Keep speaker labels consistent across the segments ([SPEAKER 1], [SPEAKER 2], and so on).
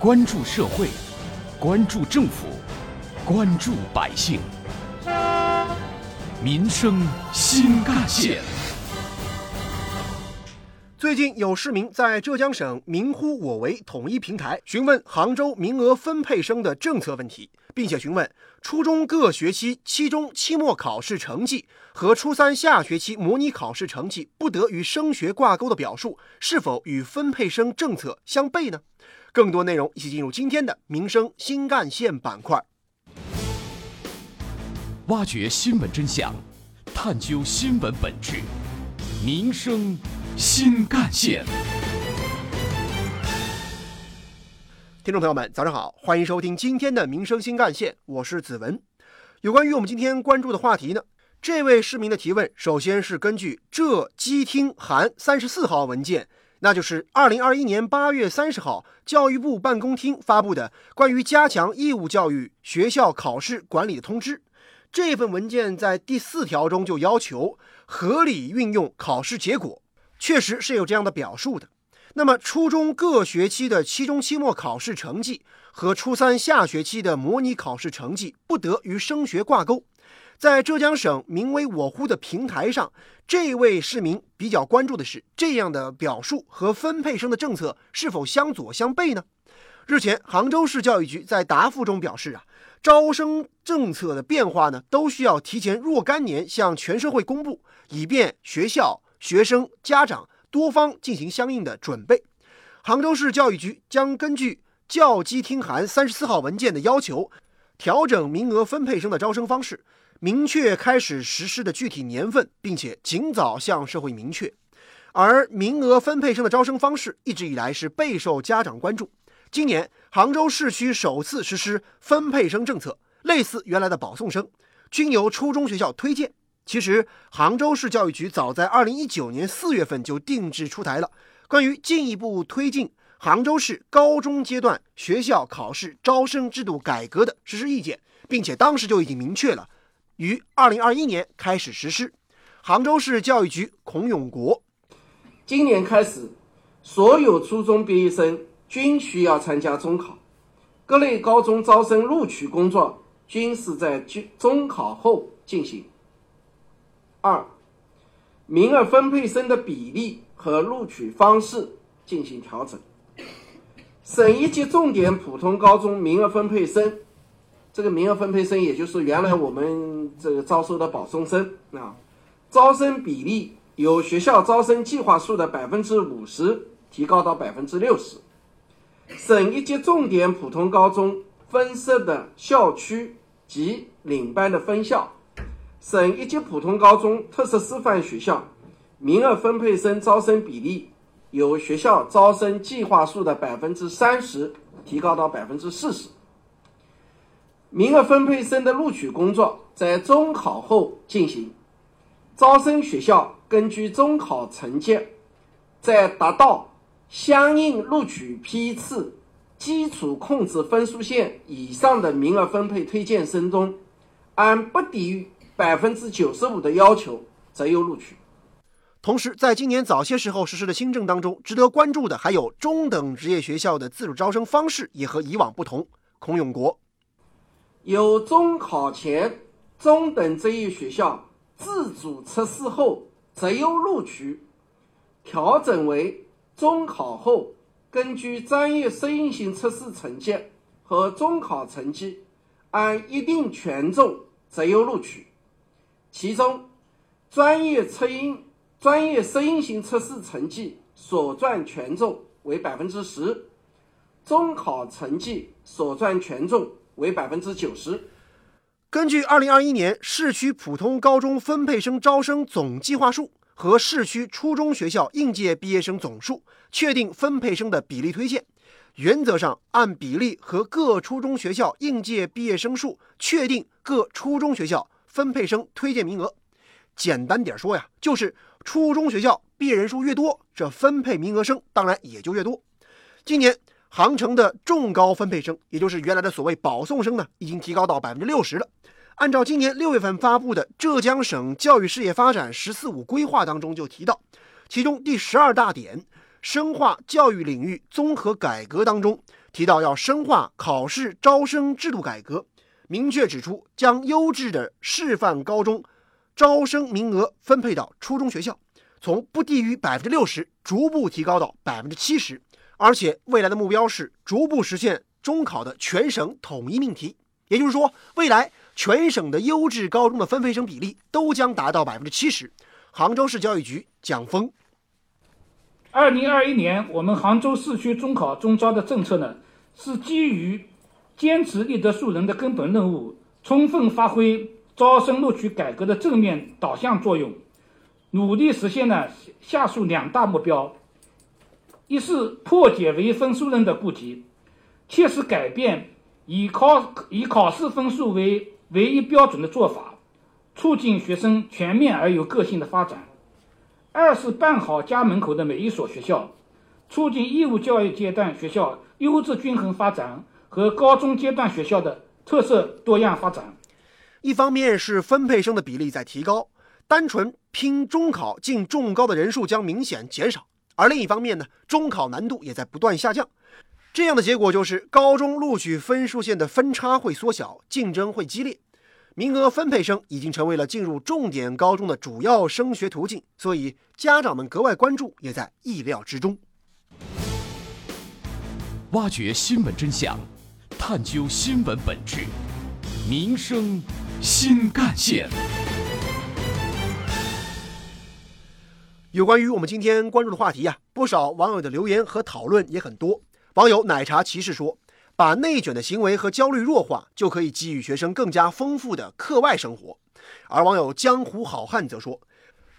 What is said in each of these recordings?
[SPEAKER 1] 关注社会，关注政府，关注百姓，民生新干线。
[SPEAKER 2] 最近有市民在浙江省“民呼我为”统一平台询问杭州名额分配生的政策问题，并且询问初中各学期期中、期末考试成绩和初三下学期模拟考试成绩不得与升学挂钩的表述是否与分配生政策相悖呢？更多内容一起进入今天的“民生新干线”板块，
[SPEAKER 1] 挖掘新闻真相，探究新闻本质，民生。新干线，
[SPEAKER 2] 听众朋友们，早上好，欢迎收听今天的民生新干线，我是子文。有关于我们今天关注的话题呢，这位市民的提问，首先是根据浙基厅函三十四号文件，那就是二零二一年八月三十号教育部办公厅发布的关于加强义务教育学校考试管理的通知。这份文件在第四条中就要求合理运用考试结果。确实是有这样的表述的。那么，初中各学期的期中、期末考试成绩和初三下学期的模拟考试成绩不得与升学挂钩。在浙江省名为“我呼”的平台上，这位市民比较关注的是这样的表述和分配生的政策是否相左相悖呢？日前，杭州市教育局在答复中表示啊，招生政策的变化呢，都需要提前若干年向全社会公布，以便学校。学生、家长多方进行相应的准备。杭州市教育局将根据教基厅函三十四号文件的要求，调整名额分配生的招生方式，明确开始实施的具体年份，并且尽早向社会明确。而名额分配生的招生方式一直以来是备受家长关注。今年杭州市区首次实施分配生政策，类似原来的保送生，均由初中学校推荐。其实，杭州市教育局早在二零一九年四月份就定制出台了关于进一步推进杭州市高中阶段学校考试招生制度改革的实施意见，并且当时就已经明确了于二零二一年开始实施。杭州市教育局孔永国，
[SPEAKER 3] 今年开始，所有初中毕业生均需要参加中考，各类高中招生录取工作均是在中考后进行。二，名额分配生的比例和录取方式进行调整。省一级重点普通高中名额分配生，这个名额分配生也就是原来我们这个招收的保送生啊，招生比例由学校招生计划数的百分之五十提高到百分之六十。省一级重点普通高中分设的校区及领班的分校。省一级普通高中、特色师范学校名额分配生招生比例由学校招生计划数的百分之三十提高到百分之四十。名额分配生的录取工作在中考后进行，招生学校根据中考成绩，在达到相应录取批次基础控制分数线以上的名额分配推荐生中，按不低于。百分之九十五的要求择优录取。
[SPEAKER 2] 同时，在今年早些时候实施的新政当中，值得关注的还有中等职业学校的自主招生方式也和以往不同。孔永国，
[SPEAKER 3] 由中考前中等职业学校自主测试后择优录取，调整为中考后根据专业适应性测试成绩和中考成绩按一定权重择优录取。其中，专业测应、专业适应性测试成绩所占权重为百分之十，中考成绩所占权重为百分之九十。
[SPEAKER 2] 根据二零二一年市区普通高中分配生招生总计划数和市区初中学校应届毕业生总数，确定分配生的比例推荐。原则上按比例和各初中学校应届毕业生数确定各初中学校。分配生推荐名额，简单点说呀，就是初中学校毕业人数越多，这分配名额生当然也就越多。今年杭城的重高分配生，也就是原来的所谓保送生呢，已经提高到百分之六十了。按照今年六月份发布的《浙江省教育事业发展“十四五”规划》当中就提到，其中第十二大点深化教育领域综合改革当中，提到要深化考试招生制度改革，明确指出将优质的示范高中招生名额分配到初中学校，从不低于百分之六十逐步提高到百分之七十，而且未来的目标是逐步实现中考的全省统一命题。也就是说，未来全省的优质高中的分配生比例都将达到百分之七十。杭州市教育局蒋峰，
[SPEAKER 4] 二零二一年我们杭州市区中考中招的政策呢，是基于坚持立德树人的根本任务，充分发挥招生录取改革的正面导向作用，努力实现了下述两大目标：一是破解唯分数论的痼疾，切实改变以考以考试分数为唯一标准的做法。促进学生全面而有个性的发展；二是办好家门口的每一所学校，促进义务教育阶段学校优质均衡发展和高中阶段学校的特色多样发展。
[SPEAKER 2] 一方面是分配生的比例在提高，单纯拼中考进重高的人数将明显减少；而另一方面呢，中考难度也在不断下降。这样的结果就是高中录取分数线的分差会缩小，竞争会激烈。名额分配生已经成为了进入重点高中的主要升学途径，所以家长们格外关注也在意料之中。
[SPEAKER 1] 挖掘新闻真相，探究新闻本质，民生新干线。
[SPEAKER 2] 有关于我们今天关注的话题呀，不少网友的留言和讨论也很多。网友奶茶骑士说。把内卷的行为和焦虑弱化，就可以给予学生更加丰富的课外生活。而网友江湖好汉则说，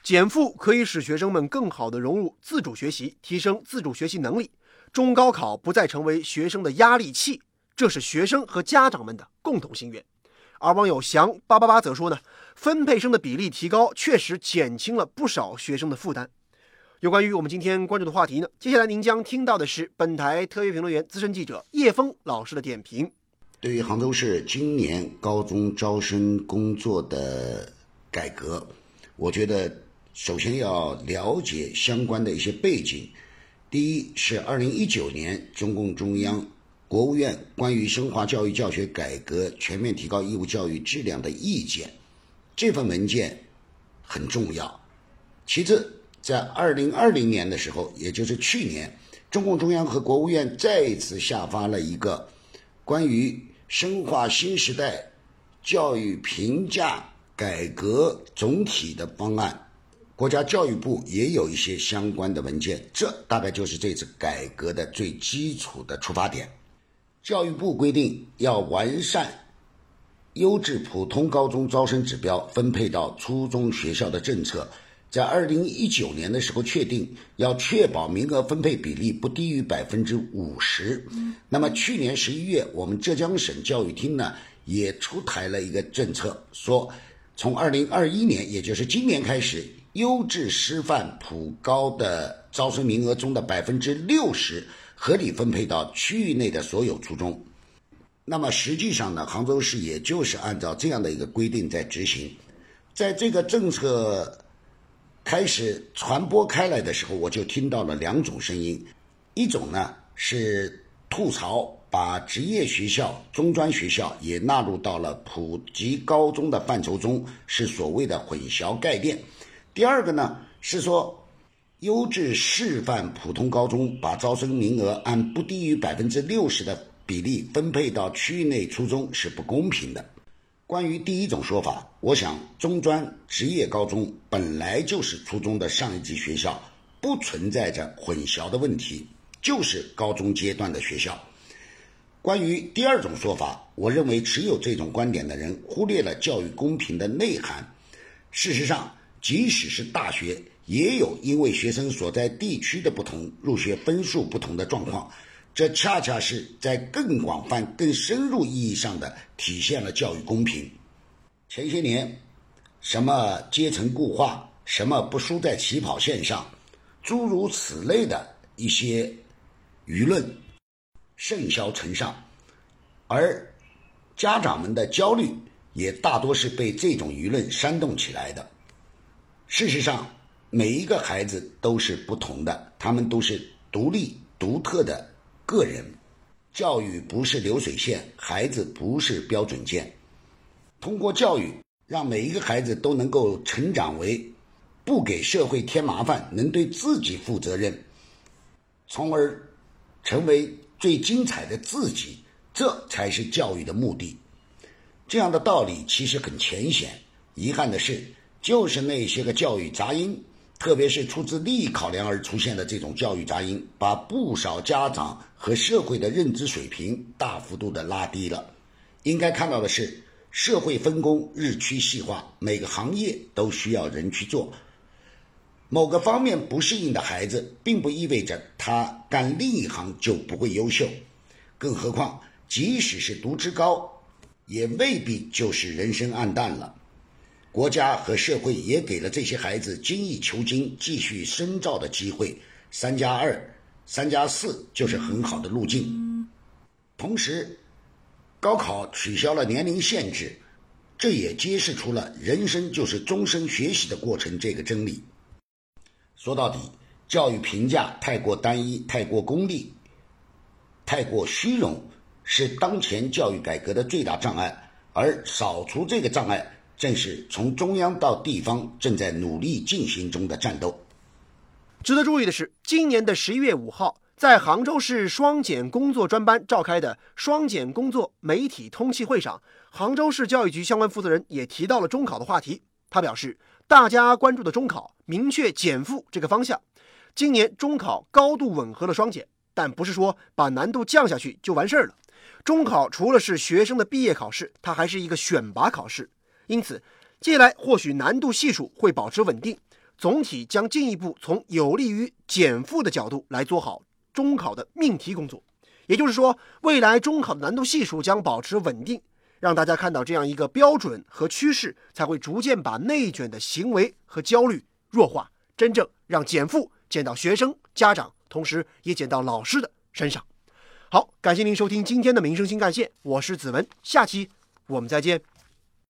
[SPEAKER 2] 减负可以使学生们更好地融入自主学习，提升自主学习能力。中高考不再成为学生的压力器，这是学生和家长们的共同心愿。而网友翔八八八则说呢，分配生的比例提高，确实减轻了不少学生的负担。有关于我们今天关注的话题呢，接下来您将听到的是本台特约评论员、资深记者叶峰老师的点评。
[SPEAKER 5] 对于杭州市今年高中招生工作的改革，我觉得首先要了解相关的一些背景。第一是二零一九年中共中央、国务院关于深化教育教学改革、全面提高义务教育质量的意见，这份文件很重要。其次。在二零二零年的时候，也就是去年，中共中央和国务院再一次下发了一个关于深化新时代教育评价改革总体的方案。国家教育部也有一些相关的文件，这大概就是这次改革的最基础的出发点。教育部规定要完善优质普通高中招生指标分配到初中学校的政策。在二零一九年的时候，确定要确保名额分配比例不低于百分之五十。那么去年十一月，我们浙江省教育厅呢也出台了一个政策，说从二零二一年，也就是今年开始，优质师范普高的招生名额中的百分之六十合理分配到区域内的所有初中。那么实际上呢，杭州市也就是按照这样的一个规定在执行，在这个政策。开始传播开来的时候，我就听到了两种声音，一种呢是吐槽把职业学校、中专学校也纳入到了普及高中的范畴中，是所谓的混淆概念；第二个呢是说，优质示范普通高中把招生名额按不低于百分之六十的比例分配到区域内初中是不公平的。关于第一种说法，我想中专、职业高中本来就是初中的上一级学校，不存在着混淆的问题，就是高中阶段的学校。关于第二种说法，我认为持有这种观点的人忽略了教育公平的内涵。事实上，即使是大学，也有因为学生所在地区的不同，入学分数不同的状况。这恰恰是在更广泛、更深入意义上的体现了教育公平。前些年，什么阶层固化，什么不输在起跑线上，诸如此类的一些舆论甚嚣尘上，而家长们的焦虑也大多是被这种舆论煽动起来的。事实上，每一个孩子都是不同的，他们都是独立、独特的。个人，教育不是流水线，孩子不是标准件。通过教育，让每一个孩子都能够成长为不给社会添麻烦，能对自己负责任，从而成为最精彩的自己。这才是教育的目的。这样的道理其实很浅显。遗憾的是，就是那些个教育杂音。特别是出自利益考量而出现的这种教育杂音，把不少家长和社会的认知水平大幅度的拉低了。应该看到的是，社会分工日趋细化，每个行业都需要人去做。某个方面不适应的孩子，并不意味着他干另一行就不会优秀。更何况，即使是读职高，也未必就是人生暗淡了。国家和社会也给了这些孩子精益求精、继续深造的机会。三加二、三加四就是很好的路径。同时，高考取消了年龄限制，这也揭示出了人生就是终身学习的过程这个真理。说到底，教育评价太过单一、太过功利、太过虚荣，是当前教育改革的最大障碍。而扫除这个障碍，正是从中央到地方正在努力进行中的战斗。
[SPEAKER 2] 值得注意的是，今年的十一月五号，在杭州市双减工作专班召开的双减工作媒体通气会上，杭州市教育局相关负责人也提到了中考的话题。他表示，大家关注的中考明确减负这个方向，今年中考高度吻合了双减，但不是说把难度降下去就完事儿了。中考除了是学生的毕业考试，它还是一个选拔考试。因此，接下来或许难度系数会保持稳定，总体将进一步从有利于减负的角度来做好中考的命题工作。也就是说，未来中考的难度系数将保持稳定，让大家看到这样一个标准和趋势，才会逐渐把内卷的行为和焦虑弱化，真正让减负减到学生、家长，同时也减到老师的身上。好，感谢您收听今天的民生新干线，我是子文，下期我们再见。